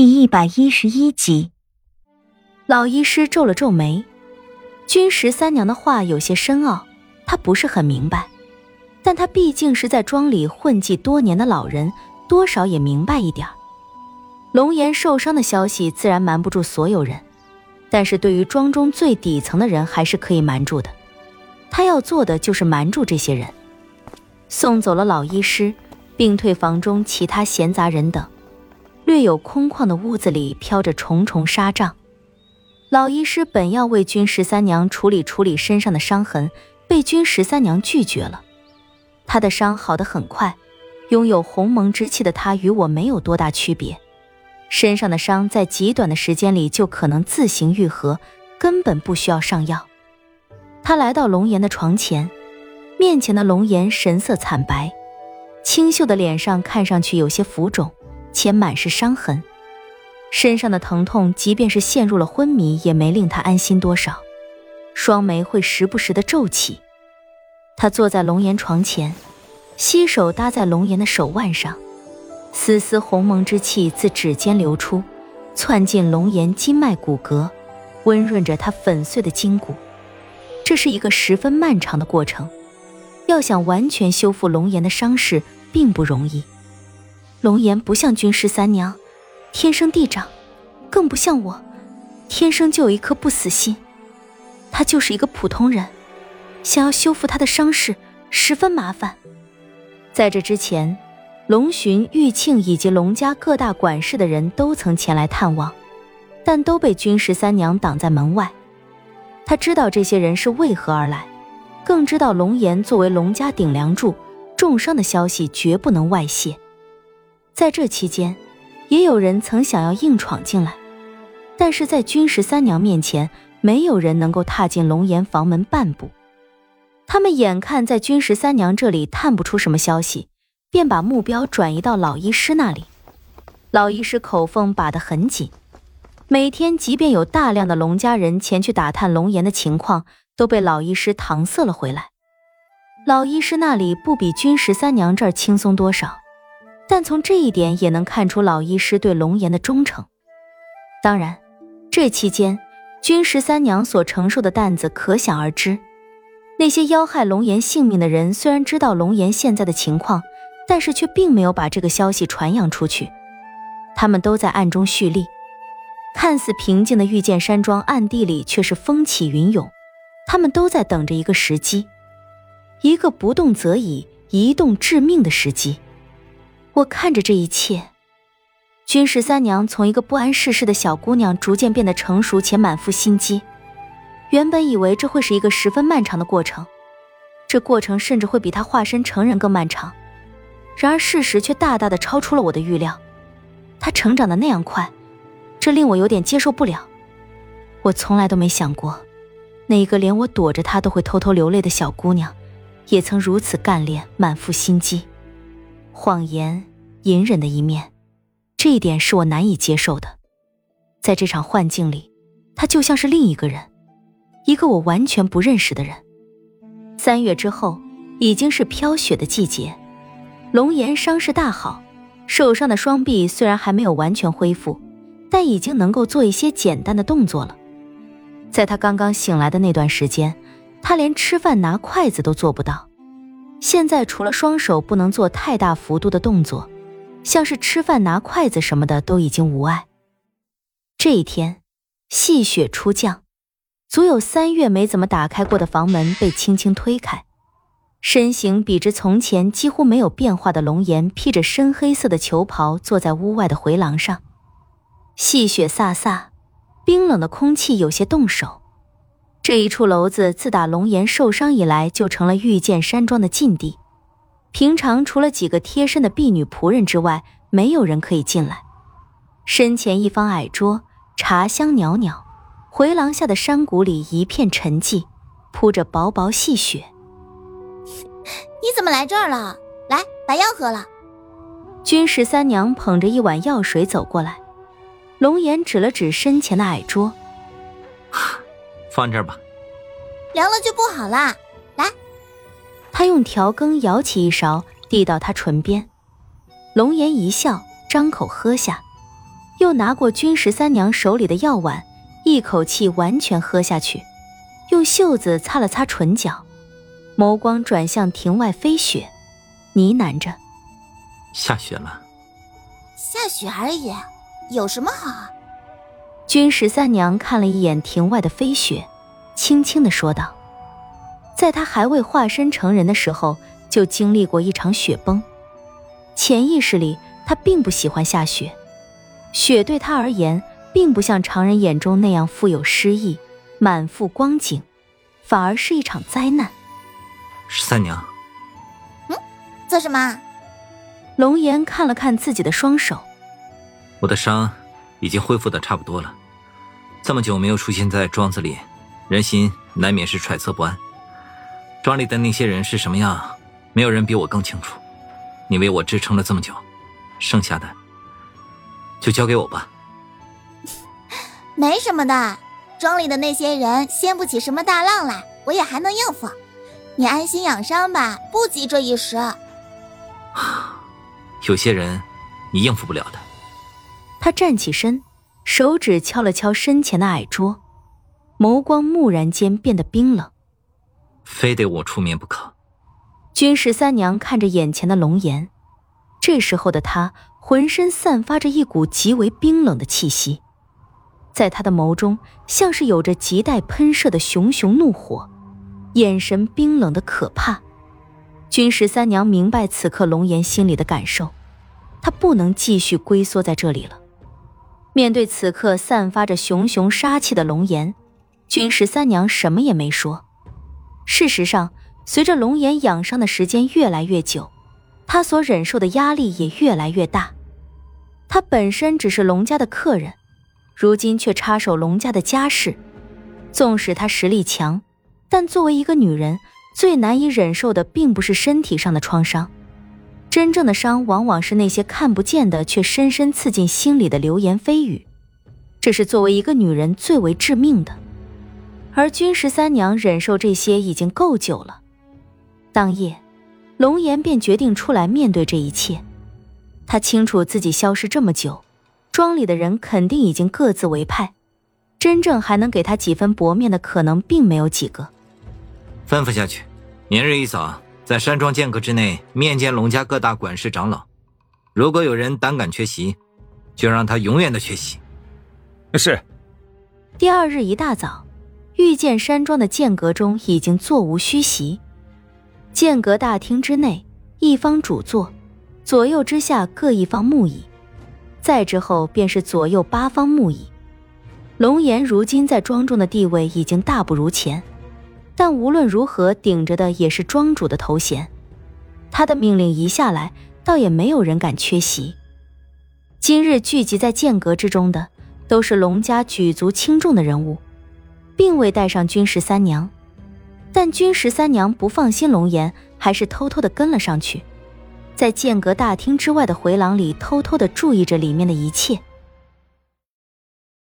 第一百一十一集，老医师皱了皱眉，君十三娘的话有些深奥，他不是很明白，但他毕竟是在庄里混迹多年的老人，多少也明白一点龙岩受伤的消息自然瞒不住所有人，但是对于庄中最底层的人还是可以瞒住的。他要做的就是瞒住这些人。送走了老医师，并退房中其他闲杂人等。略有空旷的屋子里飘着重重纱帐，老医师本要为君十三娘处理处理身上的伤痕，被君十三娘拒绝了。她的伤好得很快，拥有鸿蒙之气的她与我没有多大区别，身上的伤在极短的时间里就可能自行愈合，根本不需要上药。他来到龙岩的床前，面前的龙岩神色惨白，清秀的脸上看上去有些浮肿。且满是伤痕，身上的疼痛，即便是陷入了昏迷，也没令他安心多少。双眉会时不时的皱起。他坐在龙岩床前，膝手搭在龙岩的手腕上，丝丝鸿蒙之气自指尖流出，窜进龙岩筋脉骨骼，温润着他粉碎的筋骨。这是一个十分漫长的过程，要想完全修复龙岩的伤势，并不容易。龙颜不像君十三娘，天生地长，更不像我，天生就有一颗不死心。他就是一个普通人，想要修复他的伤势十分麻烦。在这之前，龙巡、玉庆以及龙家各大管事的人都曾前来探望，但都被君十三娘挡在门外。他知道这些人是为何而来，更知道龙颜作为龙家顶梁柱，重伤的消息绝不能外泄。在这期间，也有人曾想要硬闯进来，但是在君十三娘面前，没有人能够踏进龙岩房门半步。他们眼看在君十三娘这里探不出什么消息，便把目标转移到老医师那里。老医师口风把得很紧，每天即便有大量的龙家人前去打探龙岩的情况，都被老医师搪塞了回来。老医师那里不比君十三娘这儿轻松多少。但从这一点也能看出老医师对龙颜的忠诚。当然，这期间君十三娘所承受的担子可想而知。那些要害龙颜性命的人虽然知道龙颜现在的情况，但是却并没有把这个消息传扬出去。他们都在暗中蓄力。看似平静的御剑山庄暗地里却是风起云涌。他们都在等着一个时机，一个不动则已，一动致命的时机。我看着这一切，君十三娘从一个不谙世事的小姑娘，逐渐变得成熟且满腹心机。原本以为这会是一个十分漫长的过程，这过程甚至会比她化身成人更漫长。然而事实却大大的超出了我的预料。她成长的那样快，这令我有点接受不了。我从来都没想过，那一个连我躲着她都会偷偷流泪的小姑娘，也曾如此干练，满腹心机。谎言、隐忍的一面，这一点是我难以接受的。在这场幻境里，他就像是另一个人，一个我完全不认识的人。三月之后，已经是飘雪的季节。龙岩伤势大好，受伤的双臂虽然还没有完全恢复，但已经能够做一些简单的动作了。在他刚刚醒来的那段时间，他连吃饭拿筷子都做不到。现在除了双手不能做太大幅度的动作，像是吃饭拿筷子什么的都已经无碍。这一天，细雪初降，足有三月没怎么打开过的房门被轻轻推开，身形比之从前几乎没有变化的龙颜披着深黑色的裘袍坐在屋外的回廊上，细雪飒飒，冰冷的空气有些冻手。这一处楼子自打龙岩受伤以来，就成了御剑山庄的禁地。平常除了几个贴身的婢女仆人之外，没有人可以进来。身前一方矮桌，茶香袅袅；回廊下的山谷里一片沉寂，铺着薄薄细雪。你怎么来这儿了？来，把药喝了。君十三娘捧着一碗药水走过来，龙颜指了指身前的矮桌。放这儿吧，凉了就不好啦。来，他用调羹舀起一勺，递到他唇边。龙颜一笑，张口喝下，又又拿过君十三娘手里的药碗，一口气完全喝下去，用袖子擦了擦唇角，眸光转向庭外飞雪，呢喃着：“下雪了。”“下雪而已，有什么好？”君十三娘看了一眼庭外的飞雪，轻轻的说道：“在他还未化身成人的时候，就经历过一场雪崩。潜意识里，他并不喜欢下雪。”雪对他而言，并不像常人眼中那样富有诗意、满腹光景，反而是一场灾难。十三娘，嗯，做什么？龙岩看了看自己的双手，我的伤已经恢复的差不多了。这么久没有出现在庄子里，人心难免是揣测不安。庄里的那些人是什么样，没有人比我更清楚。你为我支撑了这么久，剩下的。就交给我吧，没什么的。庄里的那些人掀不起什么大浪来，我也还能应付。你安心养伤吧，不急这一时。有些人，你应付不了的。他站起身，手指敲了敲身前的矮桌，眸光蓦然间变得冰冷。非得我出面不可。君十三娘看着眼前的龙颜，这时候的他。浑身散发着一股极为冰冷的气息，在他的眸中像是有着亟待喷射的熊熊怒火，眼神冰冷的可怕。君十三娘明白此刻龙颜心里的感受，她不能继续龟缩在这里了。面对此刻散发着熊熊杀气的龙颜，君十三娘什么也没说。事实上，随着龙颜养伤的时间越来越久，他所忍受的压力也越来越大。他本身只是龙家的客人，如今却插手龙家的家事。纵使他实力强，但作为一个女人，最难以忍受的并不是身体上的创伤，真正的伤往往是那些看不见的却深深刺进心里的流言蜚语。这是作为一个女人最为致命的。而君十三娘忍受这些已经够久了。当夜，龙颜便决定出来面对这一切。他清楚自己消失这么久，庄里的人肯定已经各自为派，真正还能给他几分薄面的可能并没有几个。吩咐下去，明日一早在山庄间隔之内面见龙家各大管事长老，如果有人胆敢缺席，就让他永远的缺席。是。第二日一大早，御剑山庄的剑阁中已经座无虚席，剑阁大厅之内一方主座。左右之下各一方木椅，再之后便是左右八方木椅。龙岩如今在庄中的地位已经大不如前，但无论如何顶着的也是庄主的头衔。他的命令一下来，倒也没有人敢缺席。今日聚集在剑阁之中的，都是龙家举足轻重的人物，并未带上君十三娘，但君十三娘不放心龙颜，还是偷偷的跟了上去。在剑阁大厅之外的回廊里，偷偷的注意着里面的一切。